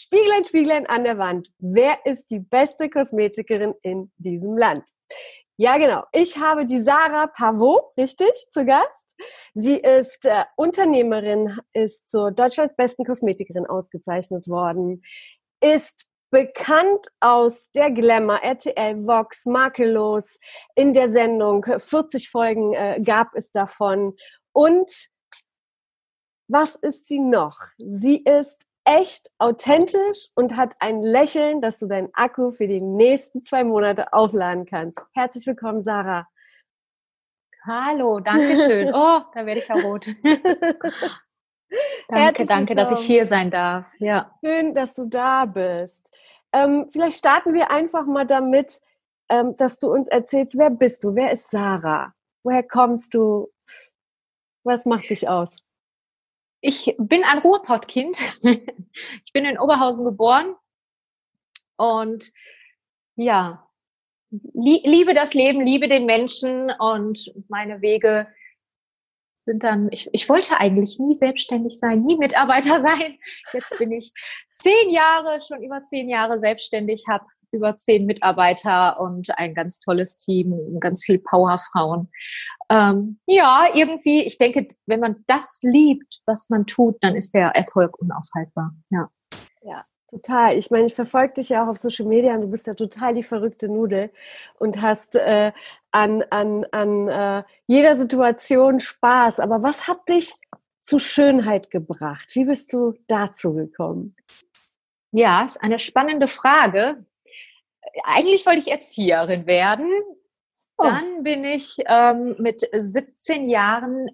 Spieglein, Spieglein an der Wand. Wer ist die beste Kosmetikerin in diesem Land? Ja, genau. Ich habe die Sarah Pavot, richtig, zu Gast. Sie ist äh, Unternehmerin, ist zur Deutschland besten Kosmetikerin ausgezeichnet worden, ist bekannt aus der Glamour, RTL, Vox, Makellos. In der Sendung 40 Folgen äh, gab es davon. Und was ist sie noch? Sie ist echt authentisch und hat ein Lächeln, dass du deinen Akku für die nächsten zwei Monate aufladen kannst. Herzlich willkommen, Sarah. Hallo, danke schön. Oh, da werde ich ja rot. danke, danke, dass ich hier sein darf. Ja. Schön, dass du da bist. Ähm, vielleicht starten wir einfach mal damit, ähm, dass du uns erzählst, wer bist du? Wer ist Sarah? Woher kommst du? Was macht dich aus? Ich bin ein Ruhrpottkind. ich bin in Oberhausen geboren und ja, liebe das Leben, liebe den Menschen und meine Wege sind dann, ich, ich wollte eigentlich nie selbstständig sein, nie Mitarbeiter sein. Jetzt bin ich zehn Jahre, schon über zehn Jahre selbstständig, habe über zehn Mitarbeiter und ein ganz tolles Team, ganz viel Powerfrauen. Ähm, ja, irgendwie, ich denke, wenn man das liebt, was man tut, dann ist der Erfolg unaufhaltbar. Ja. Ja, Total. Ich meine, ich verfolge dich ja auch auf Social Media und du bist ja total die verrückte Nudel und hast äh, an, an, an äh, jeder Situation Spaß. Aber was hat dich zu Schönheit gebracht? Wie bist du dazu gekommen? Ja, ist eine spannende Frage eigentlich wollte ich Erzieherin werden. Oh. Dann bin ich ähm, mit 17 Jahren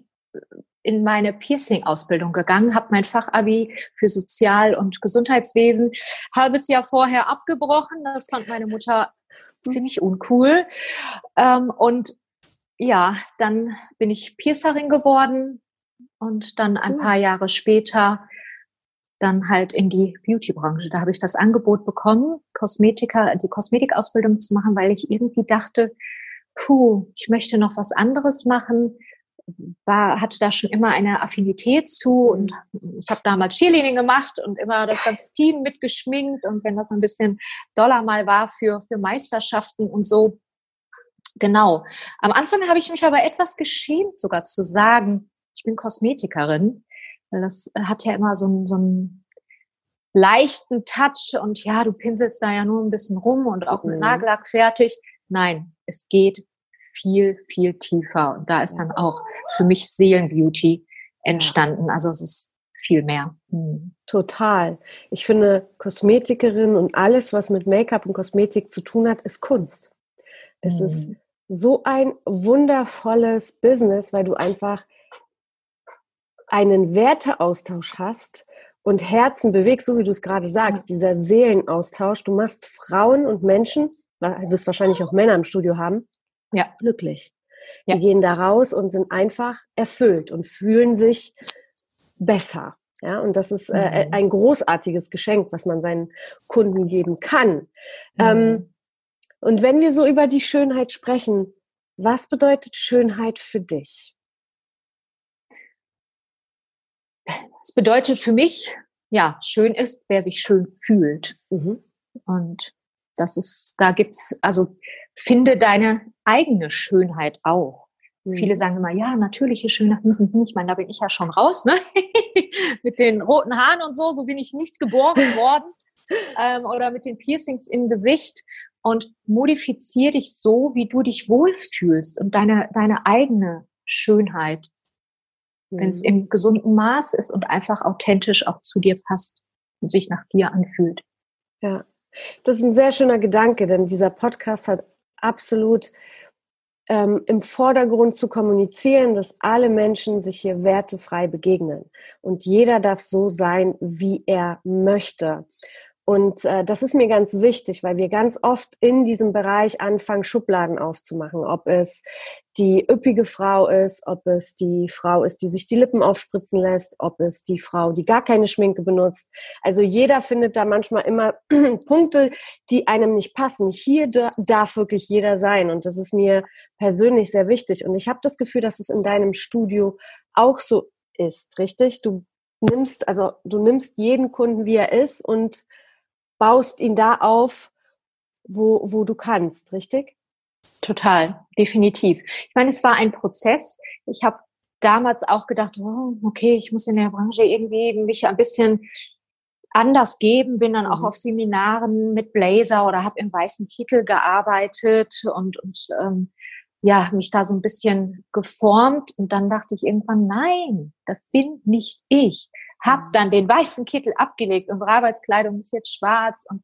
in meine Piercing-Ausbildung gegangen, habe mein Fachabi für Sozial- und Gesundheitswesen halbes Jahr vorher abgebrochen. Das fand meine Mutter hm. ziemlich uncool. Ähm, und ja, dann bin ich Piercerin geworden und dann ein paar Jahre später dann halt in die Beauty-Branche. Da habe ich das Angebot bekommen, Kosmetiker, die Kosmetikausbildung zu machen, weil ich irgendwie dachte, puh, ich möchte noch was anderes machen. War, hatte da schon immer eine Affinität zu und ich habe damals Cheerleading gemacht und immer das ganze Team mitgeschminkt und wenn das ein bisschen Dollar mal war für, für Meisterschaften und so. Genau. Am Anfang habe ich mich aber etwas geschämt, sogar zu sagen, ich bin Kosmetikerin, weil das hat ja immer so, einen, so einen leichten Touch und ja, du pinselst da ja nur ein bisschen rum und auch mit mhm. Nagellack fertig. Nein, es geht viel, viel tiefer. Und da ist dann auch für mich Seelenbeauty entstanden. Also es ist viel mehr. Hm. Total. Ich finde, Kosmetikerin und alles, was mit Make-up und Kosmetik zu tun hat, ist Kunst. Es hm. ist so ein wundervolles Business, weil du einfach einen Werteaustausch hast und Herzen bewegst, so wie du es gerade sagst, dieser Seelenaustausch, du machst Frauen und Menschen, du wirst wahrscheinlich auch Männer im Studio haben, ja. glücklich. Ja. Die gehen da raus und sind einfach erfüllt und fühlen sich besser. Ja, und das ist äh, mhm. ein großartiges Geschenk, was man seinen Kunden geben kann. Ähm, mhm. Ähm, und wenn wir so über die Schönheit sprechen, was bedeutet Schönheit für dich? Es bedeutet für mich, ja, schön ist, wer sich schön fühlt. Mhm. Und das ist, da gibt's, also finde deine eigene Schönheit auch. Viele mhm. sagen immer, ja, natürliche Schönheit. Hm, hm, hm. Ich meine, da bin ich ja schon raus, ne? mit den roten Haaren und so. So bin ich nicht geboren worden. ähm, oder mit den Piercings im Gesicht. Und modifizier dich so, wie du dich wohlfühlst und deine, deine eigene Schönheit. Mhm. Wenn es im gesunden Maß ist und einfach authentisch auch zu dir passt und sich nach dir anfühlt. Ja, das ist ein sehr schöner Gedanke, denn dieser Podcast hat absolut ähm, im Vordergrund zu kommunizieren, dass alle Menschen sich hier wertefrei begegnen. Und jeder darf so sein, wie er möchte. Und äh, das ist mir ganz wichtig, weil wir ganz oft in diesem Bereich anfangen, Schubladen aufzumachen. Ob es die üppige Frau ist, ob es die Frau ist, die sich die Lippen aufspritzen lässt, ob es die Frau, die gar keine Schminke benutzt. Also jeder findet da manchmal immer Punkte, die einem nicht passen. Hier darf wirklich jeder sein. Und das ist mir persönlich sehr wichtig. Und ich habe das Gefühl, dass es in deinem Studio auch so ist, richtig? Du nimmst, also du nimmst jeden Kunden, wie er ist und baust ihn da auf, wo, wo du kannst, richtig? Total, definitiv. Ich meine, es war ein Prozess. Ich habe damals auch gedacht, oh, okay, ich muss in der Branche irgendwie mich ein bisschen anders geben, bin dann auch mhm. auf Seminaren mit Blazer oder habe im weißen Kittel gearbeitet und, und ähm, ja, mich da so ein bisschen geformt. Und dann dachte ich irgendwann, nein, das bin nicht ich habe dann den weißen Kittel abgelegt. Unsere Arbeitskleidung ist jetzt schwarz und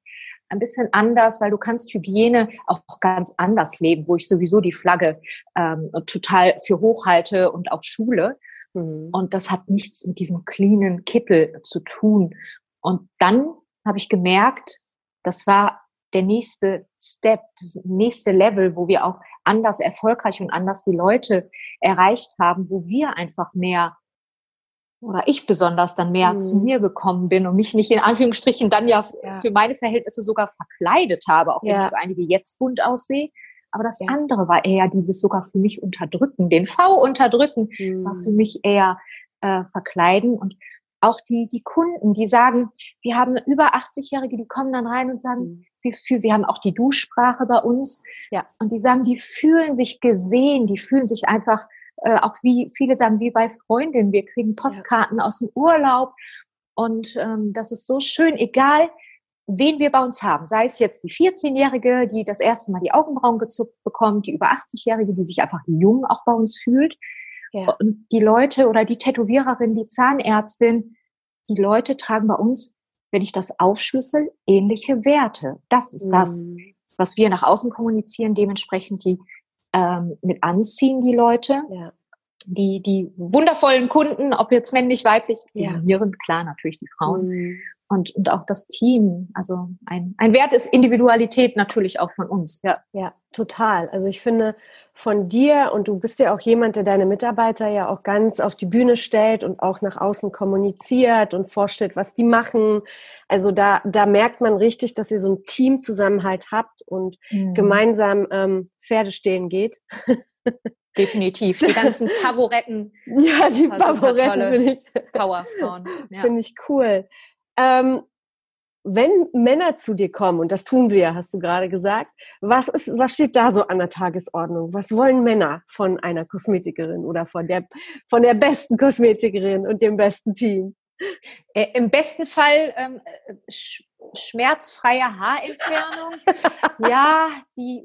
ein bisschen anders, weil du kannst Hygiene auch ganz anders leben, wo ich sowieso die Flagge ähm, total für hochhalte und auch Schule. Mhm. Und das hat nichts mit diesem cleanen Kittel zu tun. Und dann habe ich gemerkt, das war der nächste Step, das nächste Level, wo wir auch anders erfolgreich und anders die Leute erreicht haben, wo wir einfach mehr oder ich besonders dann mehr mhm. zu mir gekommen bin und mich nicht in Anführungsstrichen dann ja, ja, für meine Verhältnisse sogar verkleidet habe, auch wenn ja. ich für einige jetzt bunt aussehe. Aber das ja. andere war eher dieses sogar für mich unterdrücken, den V unterdrücken, mhm. war für mich eher äh, verkleiden und auch die, die Kunden, die sagen, wir haben über 80-Jährige, die kommen dann rein und sagen, mhm. wir, für, wir haben auch die Duschsprache bei uns. Ja. Und die sagen, die fühlen sich gesehen, die fühlen sich einfach äh, auch wie viele sagen, wie bei Freundinnen, wir kriegen Postkarten ja. aus dem Urlaub und ähm, das ist so schön, egal wen wir bei uns haben, sei es jetzt die 14-Jährige, die das erste Mal die Augenbrauen gezupft bekommt, die über 80-Jährige, die sich einfach jung auch bei uns fühlt ja. und die Leute oder die Tätowiererin, die Zahnärztin, die Leute tragen bei uns, wenn ich das aufschlüssel, ähnliche Werte. Das ist mhm. das, was wir nach außen kommunizieren, dementsprechend die ähm, mit anziehen, die Leute. Ja. Die, die wundervollen Kunden, ob jetzt männlich, weiblich, ja. klar natürlich die Frauen. Mhm. Und, und auch das Team. Also ein, ein Wert ist Individualität natürlich auch von uns. Ja. ja, total. Also ich finde von dir und du bist ja auch jemand, der deine Mitarbeiter ja auch ganz auf die Bühne stellt und auch nach außen kommuniziert und vorstellt, was die machen. Also da, da merkt man richtig, dass ihr so ein Teamzusammenhalt habt und mhm. gemeinsam ähm, Pferde stehen geht. Definitiv. Die ganzen Favoretten. Ja, die Favoretten finde ich. Powerfrauen. Ja. Finde ich cool. Ähm, wenn Männer zu dir kommen, und das tun sie ja, hast du gerade gesagt, was, ist, was steht da so an der Tagesordnung? Was wollen Männer von einer Kosmetikerin oder von der, von der besten Kosmetikerin und dem besten Team? Äh, Im besten Fall ähm, sch schmerzfreie Haarentfernung. ja, die,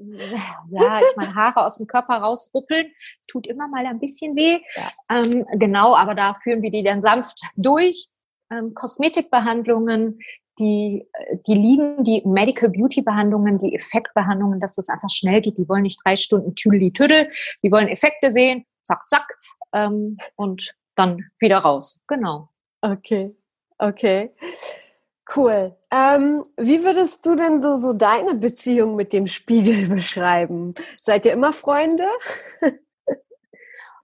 ja, ich meine, Haare aus dem Körper rausruppeln, tut immer mal ein bisschen weh. Ja. Ähm, genau, aber da führen wir die dann sanft durch ähm, Kosmetikbehandlungen, die, die lieben die Medical Beauty Behandlungen, die Effektbehandlungen, dass das einfach schnell geht. Die wollen nicht drei Stunden tüdeli tüdel, die wollen Effekte sehen, zack, zack, ähm, und dann wieder raus. Genau. Okay, okay. Cool. Ähm, wie würdest du denn so, so deine Beziehung mit dem Spiegel beschreiben? Seid ihr immer Freunde?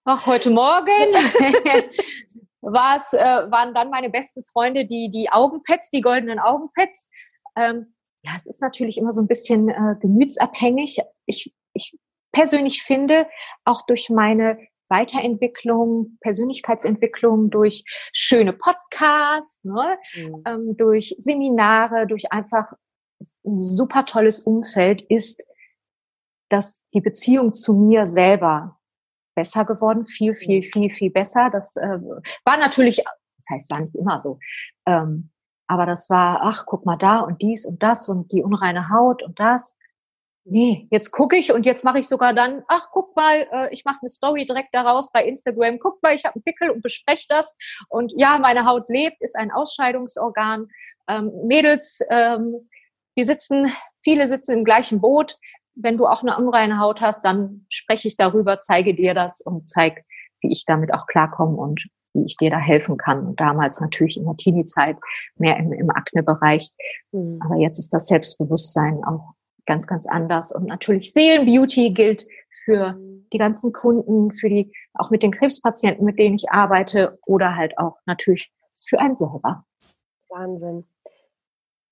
Ach, heute Morgen war's, äh, waren dann meine besten Freunde die, die Augenpads, die goldenen Augenpads. Ähm, ja, es ist natürlich immer so ein bisschen äh, gemütsabhängig. Ich, ich persönlich finde, auch durch meine Weiterentwicklung, Persönlichkeitsentwicklung, durch schöne Podcasts, ne, mhm. ähm, durch Seminare, durch einfach ein super tolles Umfeld ist, dass die Beziehung zu mir selber besser geworden, viel, viel, mhm. viel, viel besser. Das äh, war natürlich, das heißt, war nicht immer so. Ähm, aber das war, ach, guck mal da und dies und das und die unreine Haut und das. Nee, jetzt gucke ich und jetzt mache ich sogar dann, ach, guck mal, äh, ich mache eine Story direkt daraus bei Instagram. Guck mal, ich habe einen Pickel und bespreche das. Und ja, meine Haut lebt, ist ein Ausscheidungsorgan. Ähm, Mädels, ähm, wir sitzen, viele sitzen im gleichen Boot. Wenn du auch eine unreine Haut hast, dann spreche ich darüber, zeige dir das und zeige, wie ich damit auch klarkomme und wie ich dir da helfen kann. Und damals natürlich in der Teenie-Zeit mehr im, im Akne-Bereich. Mhm. Aber jetzt ist das Selbstbewusstsein auch ganz, ganz anders. Und natürlich Seelenbeauty gilt für die ganzen Kunden, für die, auch mit den Krebspatienten, mit denen ich arbeite oder halt auch natürlich für einen selber. Wahnsinn.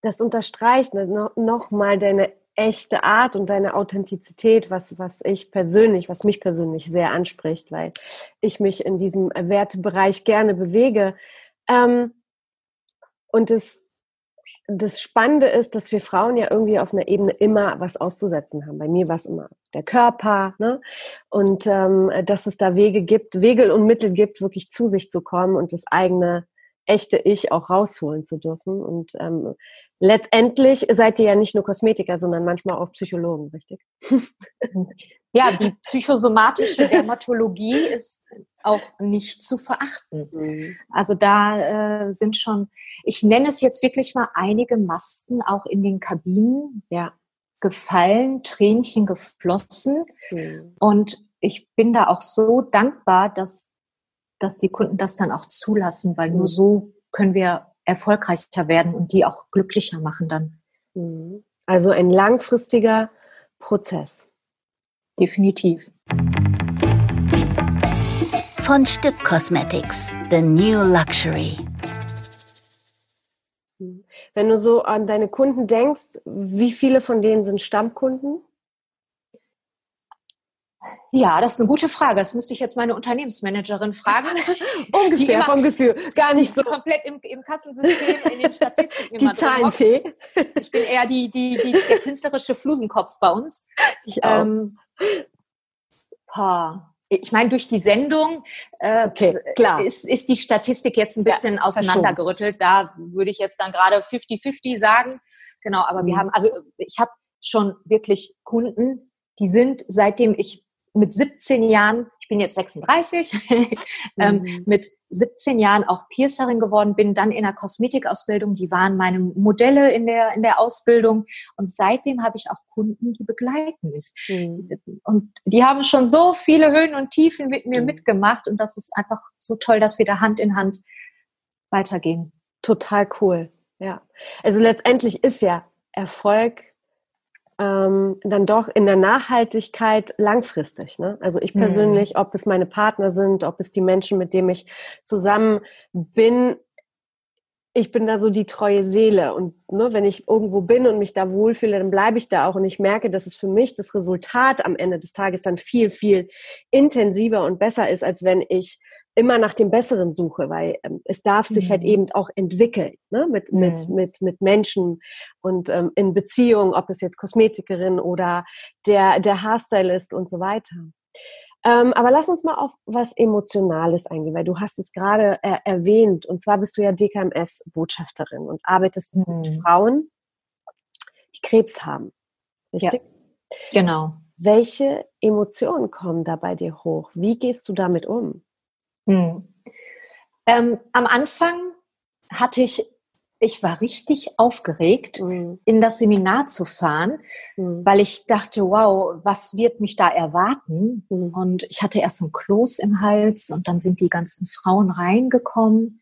Das unterstreicht noch, noch mal deine echte Art und deine Authentizität, was, was ich persönlich, was mich persönlich sehr anspricht, weil ich mich in diesem Wertebereich gerne bewege. Ähm, und das, das Spannende ist, dass wir Frauen ja irgendwie auf einer Ebene immer was auszusetzen haben. Bei mir war es immer der Körper, ne? Und ähm, dass es da Wege gibt, Wege und Mittel gibt, wirklich zu sich zu kommen und das eigene echte Ich auch rausholen zu dürfen. Und ähm, letztendlich seid ihr ja nicht nur Kosmetiker, sondern manchmal auch Psychologen, richtig? Ja, die psychosomatische Dermatologie ist auch nicht zu verachten. Mhm. Also da äh, sind schon, ich nenne es jetzt wirklich mal einige Masken auch in den Kabinen ja. gefallen, Tränchen geflossen. Mhm. Und ich bin da auch so dankbar, dass, dass die Kunden das dann auch zulassen, weil mhm. nur so können wir erfolgreicher werden und die auch glücklicher machen dann. Mhm. Also ein langfristiger Prozess. Definitiv. Von Stipp Cosmetics, the new luxury. Mhm. Wenn du so an deine Kunden denkst, wie viele von denen sind Stammkunden? Ja, das ist eine gute Frage. Das müsste ich jetzt meine Unternehmensmanagerin fragen. Ungefähr immer, vom Gefühl. Gar nicht so. Komplett im, im Kassensystem, in den Statistiken. Die Zahlenfee. Ich bin eher die, die, die, der künstlerische Flusenkopf bei uns. Ich auch. Ähm, ich meine, durch die Sendung äh, okay, klar. Ist, ist die Statistik jetzt ein bisschen ja, auseinandergerüttelt. Da würde ich jetzt dann gerade 50-50 sagen. Genau, aber mhm. wir haben, also ich habe schon wirklich Kunden, die sind, seitdem ich mit 17 Jahren, ich bin jetzt 36, ähm, mhm. mit 17 Jahren auch Piercerin geworden bin, dann in der Kosmetikausbildung, die waren meine Modelle in der, in der Ausbildung und seitdem habe ich auch Kunden, die begleiten mich. Mhm. Und die haben schon so viele Höhen und Tiefen mit mir mhm. mitgemacht und das ist einfach so toll, dass wir da Hand in Hand weitergehen. Total cool, ja. Also letztendlich ist ja Erfolg ähm, dann doch in der Nachhaltigkeit langfristig. Ne? Also ich mhm. persönlich, mhm. ob es meine Partner sind, ob es die Menschen, mit denen ich zusammen bin, ich bin da so die treue Seele und ne, wenn ich irgendwo bin und mich da wohlfühle, dann bleibe ich da auch und ich merke, dass es für mich das Resultat am Ende des Tages dann viel, viel intensiver und besser ist, als wenn ich immer nach dem Besseren suche, weil ähm, es darf sich halt mhm. halt eben auch entwickeln ne? mit, mhm. mit, mit, mit Menschen und ähm, in Beziehungen, ob es jetzt Kosmetikerin oder der, der Haarstylist und so weiter. Ähm, aber lass uns mal auf was Emotionales eingehen, weil du hast es gerade äh, erwähnt und zwar bist du ja DKMS-Botschafterin und arbeitest mhm. mit Frauen, die Krebs haben. Richtig? Ja, genau. Welche Emotionen kommen da bei dir hoch? Wie gehst du damit um? Hm. Ähm, am Anfang hatte ich, ich war richtig aufgeregt, mhm. in das Seminar zu fahren, mhm. weil ich dachte, wow, was wird mich da erwarten? Mhm. Und ich hatte erst ein Kloß im Hals und dann sind die ganzen Frauen reingekommen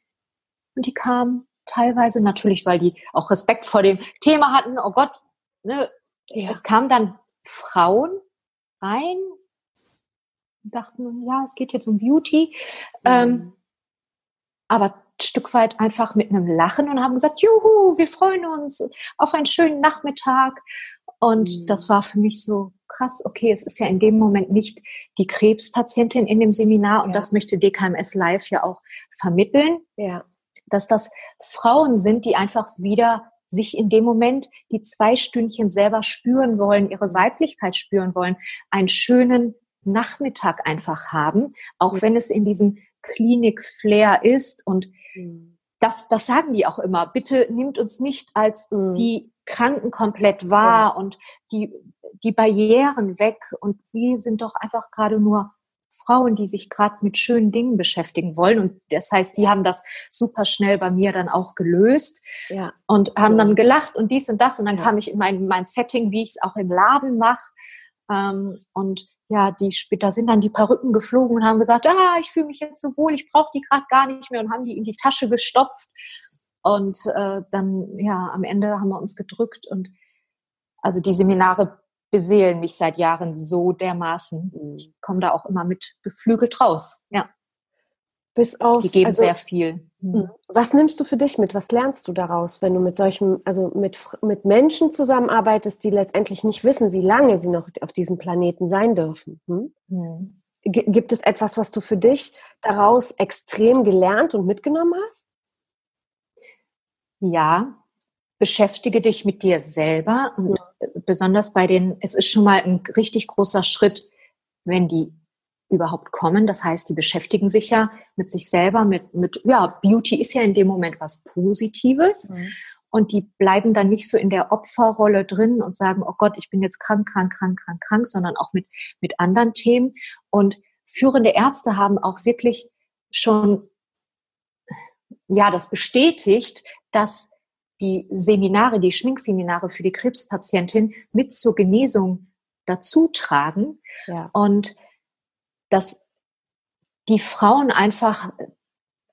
und die kamen teilweise natürlich, weil die auch Respekt vor dem Thema hatten. Oh Gott, ne? Ja. es kamen dann Frauen rein dachten, ja, es geht jetzt um Beauty. Ähm, mhm. Ähm, aber ein Stück weit einfach mit einem Lachen und haben gesagt, juhu, wir freuen uns auf einen schönen Nachmittag. Und mhm. das war für mich so krass, okay, es ist ja in dem Moment nicht die Krebspatientin in dem Seminar und ja. das möchte DKMS Live ja auch vermitteln, ja. dass das Frauen sind, die einfach wieder sich in dem Moment die zwei Stündchen selber spüren wollen, ihre Weiblichkeit spüren wollen, einen schönen Nachmittag einfach haben, auch wenn es in diesem Klinik-Flair ist und mhm. das, das sagen die auch immer. Bitte nimmt uns nicht als mhm. die Kranken komplett wahr ja. und die, die Barrieren weg und wir sind doch einfach gerade nur Frauen, die sich gerade mit schönen Dingen beschäftigen wollen. Und das heißt, die haben das super schnell bei mir dann auch gelöst ja. und haben dann gelacht und dies und das. Und dann ja. kam ich in mein, mein Setting, wie ich es auch im Laden mache. Ähm, und ja, die später sind dann die Perücken geflogen und haben gesagt, ah, ich fühle mich jetzt so wohl, ich brauche die gerade gar nicht mehr und haben die in die Tasche gestopft. Und äh, dann, ja, am Ende haben wir uns gedrückt und also die Seminare beseelen mich seit Jahren so dermaßen. Mhm. Ich komme da auch immer mit beflügelt raus. Ja. Bis auf, die geben also, sehr viel. Mhm. Mhm. Was nimmst du für dich mit? Was lernst du daraus, wenn du mit solchen, also mit, mit Menschen zusammenarbeitest, die letztendlich nicht wissen, wie lange sie noch auf diesem Planeten sein dürfen? Hm? Mhm. Gibt es etwas, was du für dich daraus extrem gelernt und mitgenommen hast? Ja, beschäftige dich mit dir selber und besonders bei den, es ist schon mal ein richtig großer Schritt, wenn die überhaupt kommen. Das heißt, die beschäftigen sich ja mit sich selber, mit, mit ja, Beauty ist ja in dem Moment was Positives. Mhm. Und die bleiben dann nicht so in der Opferrolle drin und sagen, oh Gott, ich bin jetzt krank, krank, krank, krank, krank, sondern auch mit, mit anderen Themen. Und führende Ärzte haben auch wirklich schon, ja, das bestätigt, dass die Seminare, die Schminkseminare für die Krebspatientin mit zur Genesung dazu tragen. Ja. Und dass die Frauen einfach,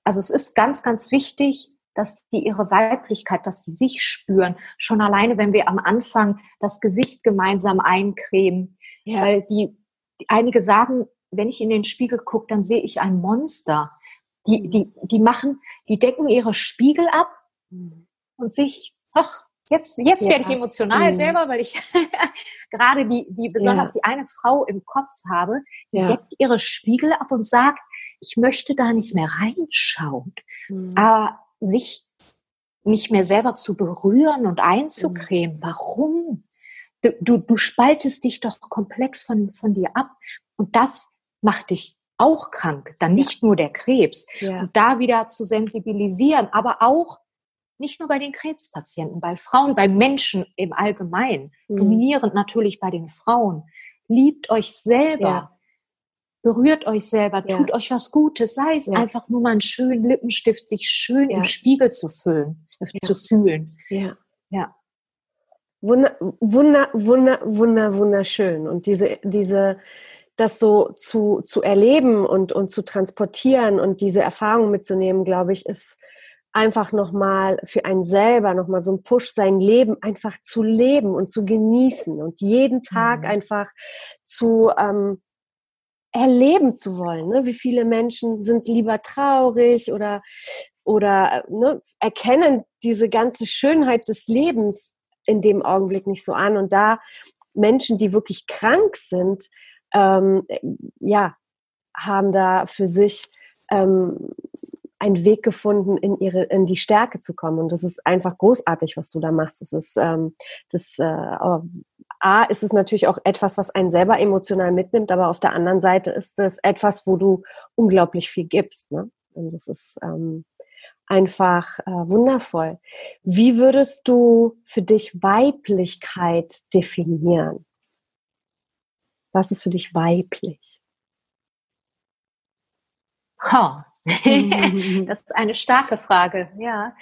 also es ist ganz, ganz wichtig, dass die ihre Weiblichkeit, dass sie sich spüren. Schon alleine, wenn wir am Anfang das Gesicht gemeinsam eincremen. Ja. Weil die, einige sagen, wenn ich in den Spiegel gucke, dann sehe ich ein Monster. Die, die, die machen, die decken ihre Spiegel ab mhm und sich, ach, jetzt, jetzt ja. werde ich emotional mhm. selber, weil ich gerade die, die, besonders ja. die eine Frau im Kopf habe, die ja. deckt ihre Spiegel ab und sagt, ich möchte da nicht mehr reinschauen. Mhm. Aber sich nicht mehr selber zu berühren und einzucremen. Mhm. Warum? Du, du, du spaltest dich doch komplett von, von dir ab. Und das macht dich auch krank. Dann nicht nur der Krebs. Und da wieder zu sensibilisieren, aber auch nicht nur bei den Krebspatienten, bei Frauen, bei Menschen im Allgemeinen, mhm. dominierend natürlich bei den Frauen. Liebt euch selber, ja. berührt euch selber, ja. tut euch was Gutes, sei es ja. einfach nur mal einen schönen Lippenstift, sich schön im Spiegel zu füllen, zu fühlen. Ja. ja. Wunder, wunder, wunder, wunder, wunderschön. Und diese, diese, das so zu, zu erleben und, und zu transportieren und diese Erfahrung mitzunehmen, glaube ich, ist, einfach nochmal für einen selber nochmal so ein Push, sein Leben einfach zu leben und zu genießen und jeden Tag mhm. einfach zu ähm, erleben zu wollen. Ne? Wie viele Menschen sind lieber traurig oder, oder ne, erkennen diese ganze Schönheit des Lebens in dem Augenblick nicht so an. Und da Menschen, die wirklich krank sind, ähm, ja, haben da für sich ähm, einen Weg gefunden, in ihre, in die Stärke zu kommen. Und das ist einfach großartig, was du da machst. Das ist, ähm, das, äh, A, ist es natürlich auch etwas, was einen selber emotional mitnimmt, aber auf der anderen Seite ist es etwas, wo du unglaublich viel gibst. Ne? Und das ist ähm, einfach äh, wundervoll. Wie würdest du für dich Weiblichkeit definieren? Was ist für dich weiblich? Ha, das ist eine starke Frage, ja.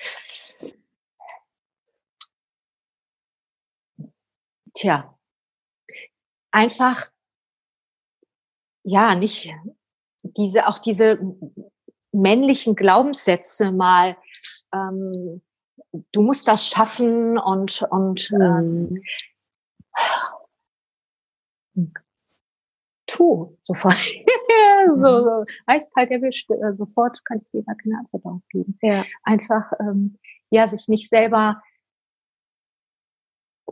Tja, einfach, ja, nicht diese, auch diese männlichen Glaubenssätze mal, ähm, du musst das schaffen und, und ähm, tu sofort. so, so eiskalt erwischt, äh, sofort kann ich dir gar keine Antwort darauf geben. Ja. Einfach, ähm, ja, sich nicht selber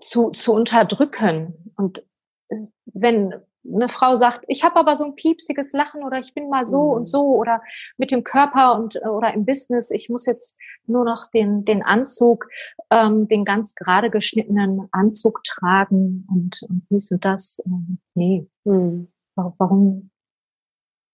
zu, zu unterdrücken. Und äh, wenn eine Frau sagt, ich habe aber so ein piepsiges Lachen oder ich bin mal so mhm. und so oder mit dem Körper und äh, oder im Business, ich muss jetzt nur noch den, den Anzug, ähm, den ganz gerade geschnittenen Anzug tragen und, und dies und das. Ähm, nee. Mhm warum,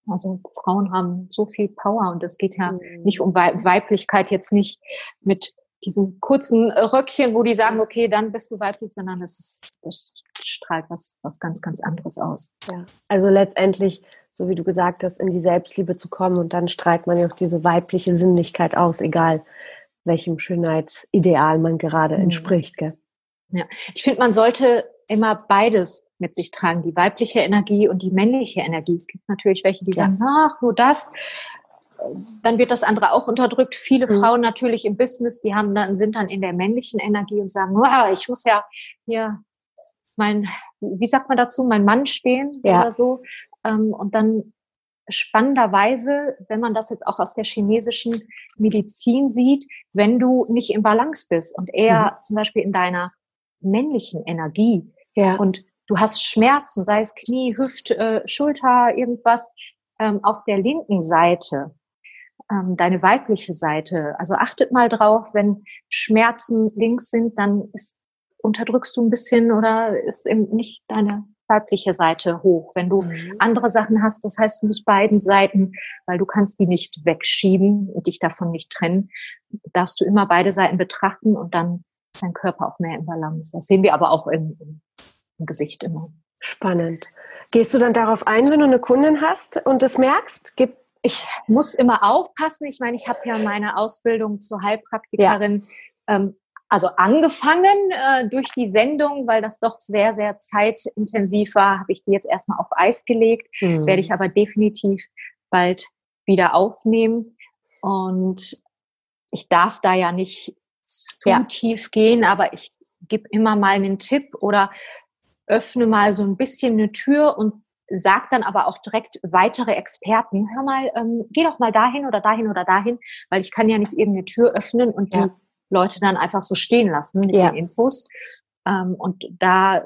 also Frauen haben so viel Power und es geht ja mhm. nicht um Weiblichkeit jetzt nicht mit diesen kurzen Röckchen, wo die sagen, okay, dann bist du weiblich, sondern es ist, das strahlt was, was ganz, ganz anderes aus. Ja, also letztendlich, so wie du gesagt hast, in die Selbstliebe zu kommen und dann strahlt man ja auch diese weibliche Sinnlichkeit aus, egal welchem Schönheitsideal man gerade mhm. entspricht. Gell? Ja, ich finde, man sollte immer beides mit sich tragen, die weibliche Energie und die männliche Energie. Es gibt natürlich welche, die ja. sagen, ach, nur das. Dann wird das andere auch unterdrückt. Viele mhm. Frauen natürlich im Business, die haben dann, sind dann in der männlichen Energie und sagen, wow, ich muss ja hier mein, wie sagt man dazu, mein Mann stehen ja. oder so. Ähm, und dann spannenderweise, wenn man das jetzt auch aus der chinesischen Medizin sieht, wenn du nicht im Balance bist und eher mhm. zum Beispiel in deiner männlichen Energie ja. und du hast Schmerzen, sei es Knie, Hüft, äh, Schulter, irgendwas ähm, auf der linken Seite, ähm, deine weibliche Seite. Also achtet mal drauf, wenn Schmerzen links sind, dann ist, unterdrückst du ein bisschen oder ist eben nicht deine weibliche Seite hoch. Wenn du mhm. andere Sachen hast, das heißt, du musst beiden Seiten, weil du kannst die nicht wegschieben und dich davon nicht trennen, darfst du immer beide Seiten betrachten und dann dein Körper auch mehr in Balance. Das sehen wir aber auch im, im, im Gesicht immer. Spannend. Gehst du dann darauf ein, wenn du eine Kundin hast und das merkst? Gibt ich muss immer aufpassen. Ich meine, ich habe ja meine Ausbildung zur Heilpraktikerin ja. ähm, also angefangen äh, durch die Sendung, weil das doch sehr, sehr zeitintensiv war, habe ich die jetzt erstmal auf Eis gelegt, mhm. werde ich aber definitiv bald wieder aufnehmen. Und ich darf da ja nicht zu ja. tief gehen, aber ich gebe immer mal einen Tipp oder öffne mal so ein bisschen eine Tür und sag dann aber auch direkt weitere Experten, hör mal, ähm, geh doch mal dahin oder dahin oder dahin, weil ich kann ja nicht irgendeine Tür öffnen und ja. die Leute dann einfach so stehen lassen mit ja. den Infos. Ähm, und da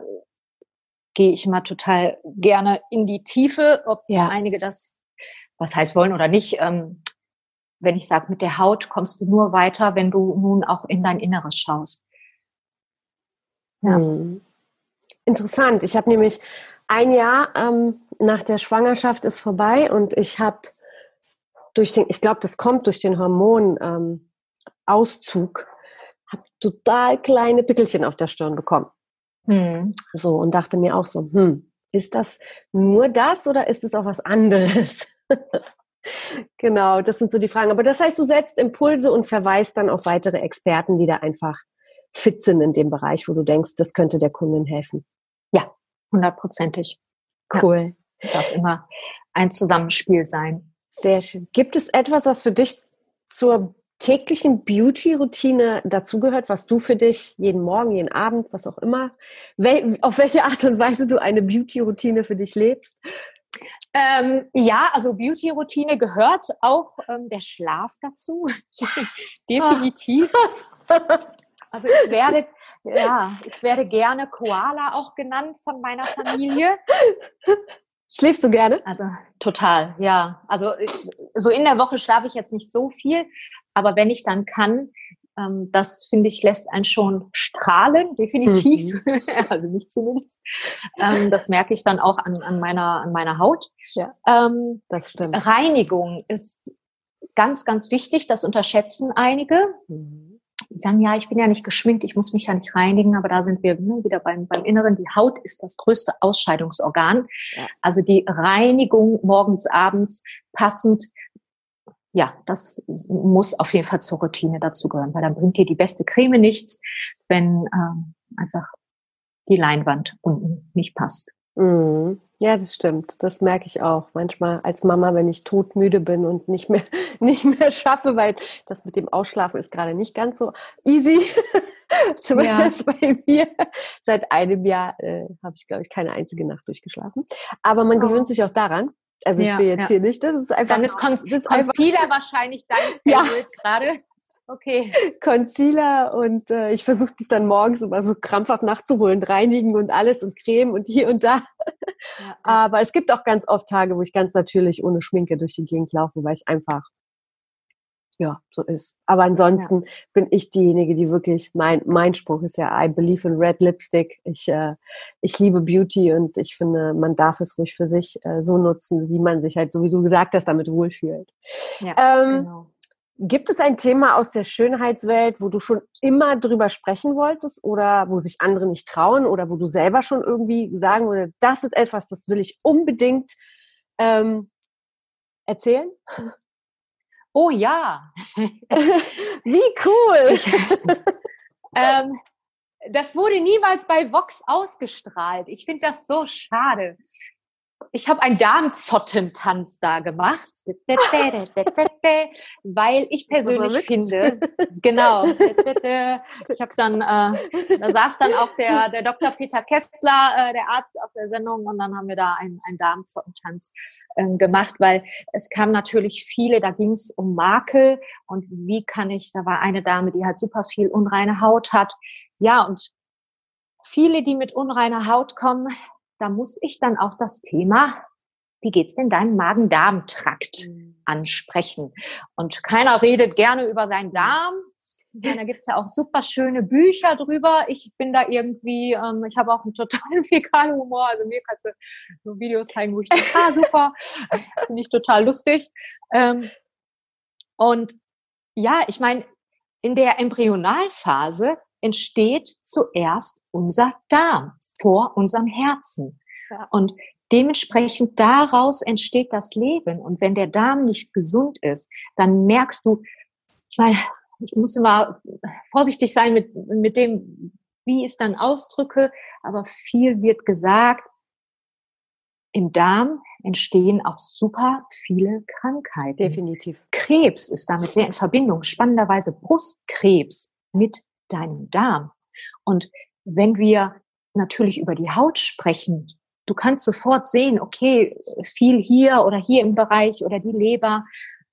gehe ich immer total gerne in die Tiefe, ob ja. einige das, was heißt wollen oder nicht. Ähm, wenn ich sage, mit der Haut kommst du nur weiter, wenn du nun auch in dein Inneres schaust. Ja. Hm. Interessant. Ich habe nämlich ein Jahr ähm, nach der Schwangerschaft ist vorbei und ich habe durch den, ich glaube, das kommt durch den Hormonauszug, ähm, habe total kleine Pickelchen auf der Stirn bekommen. Hm. So und dachte mir auch so, hm, ist das nur das oder ist es auch was anderes? genau, das sind so die Fragen. Aber das heißt, du setzt Impulse und verweist dann auf weitere Experten, die da einfach fit sind in dem Bereich, wo du denkst, das könnte der Kundin helfen. Ja, hundertprozentig. Cool. Es ja, darf immer ein Zusammenspiel sein. Sehr schön. Gibt es etwas, was für dich zur täglichen Beauty-Routine dazugehört, was du für dich jeden Morgen, jeden Abend, was auch immer, wel auf welche Art und Weise du eine Beauty-Routine für dich lebst? Ähm, ja, also Beauty-Routine gehört auch ähm, der Schlaf dazu. Definitiv. Also ich werde, ja, ich werde gerne Koala auch genannt von meiner Familie. Schläfst du gerne? Also total, ja. Also so in der Woche schlafe ich jetzt nicht so viel, aber wenn ich dann kann, ähm, das finde ich lässt einen schon strahlen, definitiv. Mhm. also nicht zumindest. Ähm, das merke ich dann auch an, an meiner an meiner Haut. Ja, ähm, das stimmt. Reinigung ist ganz ganz wichtig. Das unterschätzen einige. Mhm die sagen, ja, ich bin ja nicht geschminkt, ich muss mich ja nicht reinigen, aber da sind wir wieder beim, beim Inneren. Die Haut ist das größte Ausscheidungsorgan. Ja. Also die Reinigung morgens, abends passend, ja, das muss auf jeden Fall zur Routine dazugehören, weil dann bringt dir die beste Creme nichts, wenn ähm, einfach die Leinwand unten nicht passt. Mhm. Ja, das stimmt. Das merke ich auch. Manchmal als Mama, wenn ich todmüde bin und nicht mehr, nicht mehr schaffe, weil das mit dem Ausschlafen ist gerade nicht ganz so easy. Zumindest ja. bei mir. Seit einem Jahr äh, habe ich, glaube ich, keine einzige Nacht durchgeschlafen. Aber man oh. gewöhnt sich auch daran. Also ich will jetzt ja. hier nicht, das ist einfach. Dann ist, Con Concealer wahrscheinlich dein ja. gerade. Okay. Concealer und äh, ich versuche das dann morgens immer so krampfhaft nachzuholen, reinigen und alles und Creme und hier und da. Ja, Aber es gibt auch ganz oft Tage, wo ich ganz natürlich ohne Schminke durch die Gegend laufe, weil es einfach ja, so ist. Aber ansonsten ja. bin ich diejenige, die wirklich, mein, mein Spruch ist ja, I believe in red lipstick. Ich, äh, ich liebe Beauty und ich finde, man darf es ruhig für sich äh, so nutzen, wie man sich halt, so wie du gesagt hast, damit wohlfühlt. Ja, ähm, genau. Gibt es ein Thema aus der Schönheitswelt, wo du schon immer drüber sprechen wolltest oder wo sich andere nicht trauen oder wo du selber schon irgendwie sagen würdest, das ist etwas, das will ich unbedingt ähm, erzählen? Oh ja. Wie cool. Ich, ähm, das wurde niemals bei Vox ausgestrahlt. Ich finde das so schade ich habe einen Darmzottentanz da gemacht, weil ich persönlich finde, genau, ich habe dann, äh, da saß dann auch der, der Dr. Peter Kessler, äh, der Arzt auf der Sendung und dann haben wir da einen, einen Darmzottentanz äh, gemacht, weil es kamen natürlich viele, da ging es um Makel und wie kann ich, da war eine Dame, die halt super viel unreine Haut hat, ja und viele, die mit unreiner Haut kommen, da muss ich dann auch das Thema, wie geht's denn deinem Magen-Darm-Trakt mhm. ansprechen? Und keiner redet gerne über seinen Darm. Ja, da gibt's ja auch super schöne Bücher drüber. Ich bin da irgendwie, ähm, ich habe auch einen totalen fäkalen Humor. Also mir kannst du so Videos zeigen, wo ich denke, ah, super, finde ich total lustig. Ähm, und ja, ich meine, in der Embryonalphase entsteht zuerst unser Darm vor unserem Herzen. Ja. Und dementsprechend daraus entsteht das Leben. Und wenn der Darm nicht gesund ist, dann merkst du, ich meine, ich muss immer vorsichtig sein mit, mit dem, wie ich es dann ausdrücke, aber viel wird gesagt, im Darm entstehen auch super viele Krankheiten. Definitiv. Krebs ist damit sehr in Verbindung. Spannenderweise Brustkrebs mit deinem Darm. Und wenn wir natürlich über die Haut sprechen, du kannst sofort sehen, okay, viel hier oder hier im Bereich oder die Leber,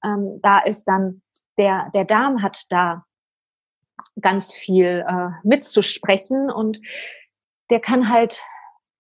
ähm, da ist dann der, der Darm hat da ganz viel äh, mitzusprechen und der kann halt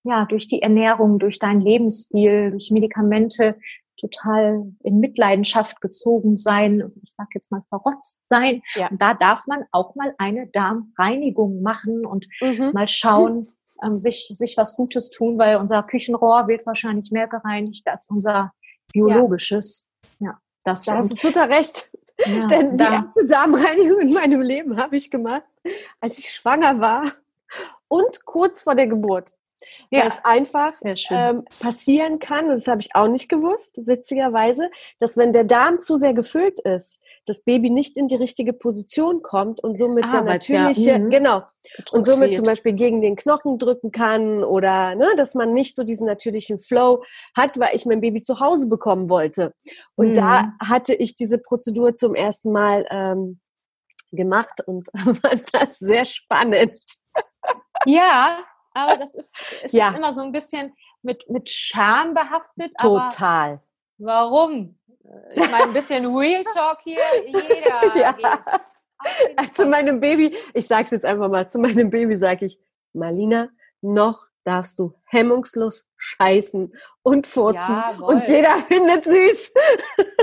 ja durch die Ernährung, durch deinen Lebensstil, durch Medikamente total in Mitleidenschaft gezogen sein, ich sag jetzt mal verrotzt sein. Ja. Und da darf man auch mal eine Darmreinigung machen und mhm. mal schauen, ähm, sich, sich was Gutes tun, weil unser Küchenrohr wird wahrscheinlich mehr gereinigt als unser biologisches. Ja, ja das da hast du total recht. Ja, Denn die erste Darmreinigung in meinem Leben habe ich gemacht, als ich schwanger war und kurz vor der Geburt ja. weil es einfach ähm, passieren kann, und das habe ich auch nicht gewusst, witzigerweise, dass wenn der Darm zu sehr gefüllt ist, das Baby nicht in die richtige Position kommt und somit ah, der natürliche, ja, mhm. genau, und somit zum Beispiel gegen den Knochen drücken kann oder ne, dass man nicht so diesen natürlichen Flow hat, weil ich mein Baby zu Hause bekommen wollte. Und mhm. da hatte ich diese Prozedur zum ersten Mal ähm, gemacht und fand das sehr spannend. Ja, aber das ist, es ja. ist immer so ein bisschen mit, mit Scham behaftet. Total. warum? Ich meine, ein bisschen Real Talk hier, jeder. ja. Zu meinem Baby, ich sage es jetzt einfach mal, zu meinem Baby sage ich, Marlina, noch darfst du hemmungslos scheißen und furzen Jawohl. und jeder findet süß.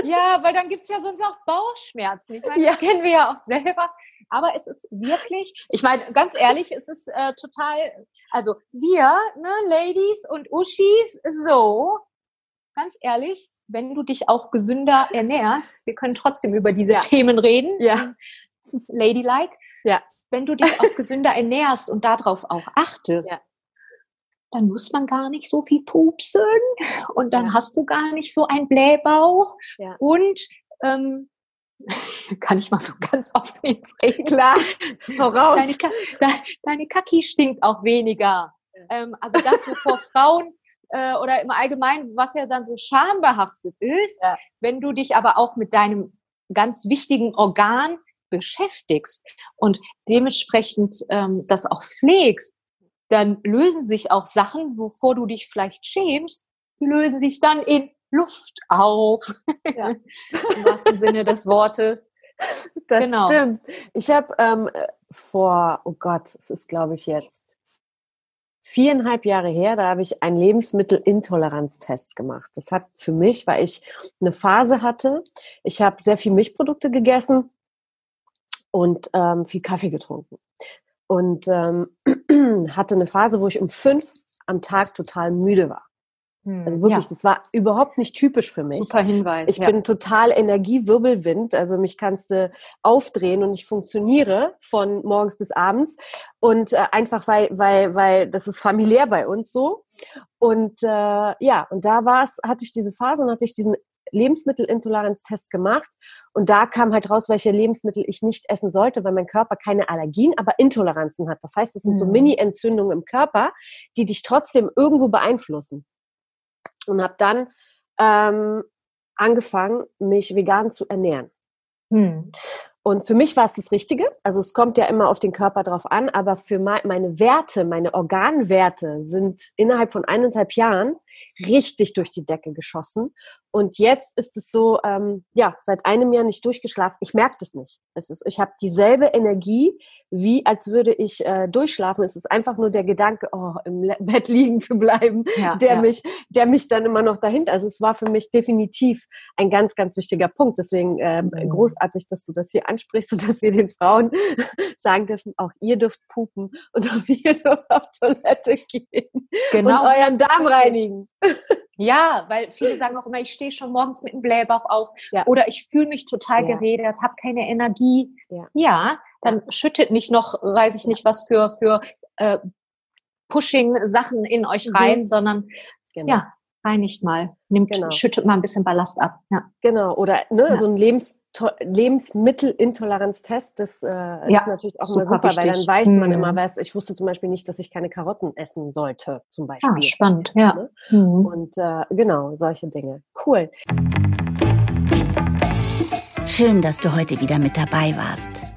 Ja, weil dann gibt es ja sonst auch Bauchschmerzen. Ich meine, ja. das kennen wir ja auch selber. Aber es ist wirklich, ich meine, ganz ehrlich, es ist äh, total, also wir, ne, Ladies und Uschis, so, ganz ehrlich, wenn du dich auch gesünder ernährst, wir können trotzdem über diese ja. Themen reden. Ja. Ladylike. Ja. Wenn du dich auch gesünder ernährst und darauf auch achtest, ja dann muss man gar nicht so viel pupsen und dann ja. hast du gar nicht so einen Blähbauch ja. und ähm, kann ich mal so ganz oft jetzt reden. Klar, hau raus. Deine, deine Kaki stinkt auch weniger. Ähm, also das, wovor Frauen äh, oder im Allgemeinen, was ja dann so schambehaftet ist, ja. wenn du dich aber auch mit deinem ganz wichtigen Organ beschäftigst und dementsprechend ähm, das auch pflegst, dann lösen sich auch Sachen, wovor du dich vielleicht schämst, lösen sich dann in Luft auf. Ja. Im wahrsten Sinne des Wortes. Das genau. stimmt. Ich habe ähm, vor, oh Gott, es ist glaube ich jetzt viereinhalb Jahre her, da habe ich einen Lebensmittelintoleranztest gemacht. Das hat für mich, weil ich eine Phase hatte, ich habe sehr viel Milchprodukte gegessen und ähm, viel Kaffee getrunken. Und ähm, hatte eine Phase, wo ich um fünf am Tag total müde war. Also hm, wirklich, ja. das war überhaupt nicht typisch für mich. Super Hinweis. Ich ja. bin total Energiewirbelwind, also mich kannst du aufdrehen und ich funktioniere von morgens bis abends und äh, einfach weil weil weil das ist familiär bei uns so und äh, ja und da war es hatte ich diese Phase und hatte ich diesen Lebensmittelintoleranztest gemacht und da kam halt raus, welche Lebensmittel ich nicht essen sollte, weil mein Körper keine Allergien, aber Intoleranzen hat. Das heißt, es sind mhm. so hm. Mini-Entzündungen im Körper, die dich trotzdem irgendwo beeinflussen und habe dann ähm, angefangen, mich vegan zu ernähren. Hm. Und für mich war es das Richtige. Also es kommt ja immer auf den Körper drauf an, aber für meine Werte, meine Organwerte sind innerhalb von eineinhalb Jahren richtig durch die Decke geschossen. Und jetzt ist es so, ähm, ja, seit einem Jahr nicht durchgeschlafen. Ich merke das nicht. Es ist, ich habe dieselbe Energie, wie als würde ich äh, durchschlafen. Es ist einfach nur der Gedanke, oh, im Bett liegen zu bleiben, ja, der ja. mich, der mich dann immer noch dahinter. Also es war für mich definitiv ein ganz, ganz wichtiger Punkt. Deswegen äh, mhm. großartig, dass du das hier ansprichst und dass wir den Frauen sagen dürfen, auch ihr dürft pupen und auch ihr dürft auf Toilette gehen genau. und euren Darm reinigen. Ja, weil viele sagen auch immer, ich stehe schon morgens mit dem Blähbauch auf ja. oder ich fühle mich total ja. geredet, habe keine Energie. Ja. ja, dann schüttet nicht noch, weiß ich nicht, was für, für äh, Pushing-Sachen in euch mhm. rein, mhm. sondern genau. ja, reinigt mal, nimmt, genau. schüttet mal ein bisschen Ballast ab. Ja. Genau, oder ne, so ein Lebens Lebensmittelintoleranztest, das äh, ja, ist natürlich auch immer super, wichtig. weil dann weiß man immer, mhm. was. Ich wusste zum Beispiel nicht, dass ich keine Karotten essen sollte, zum ah, Beispiel. Ah, spannend, ja. Mhm. Und äh, genau, solche Dinge. Cool. Schön, dass du heute wieder mit dabei warst.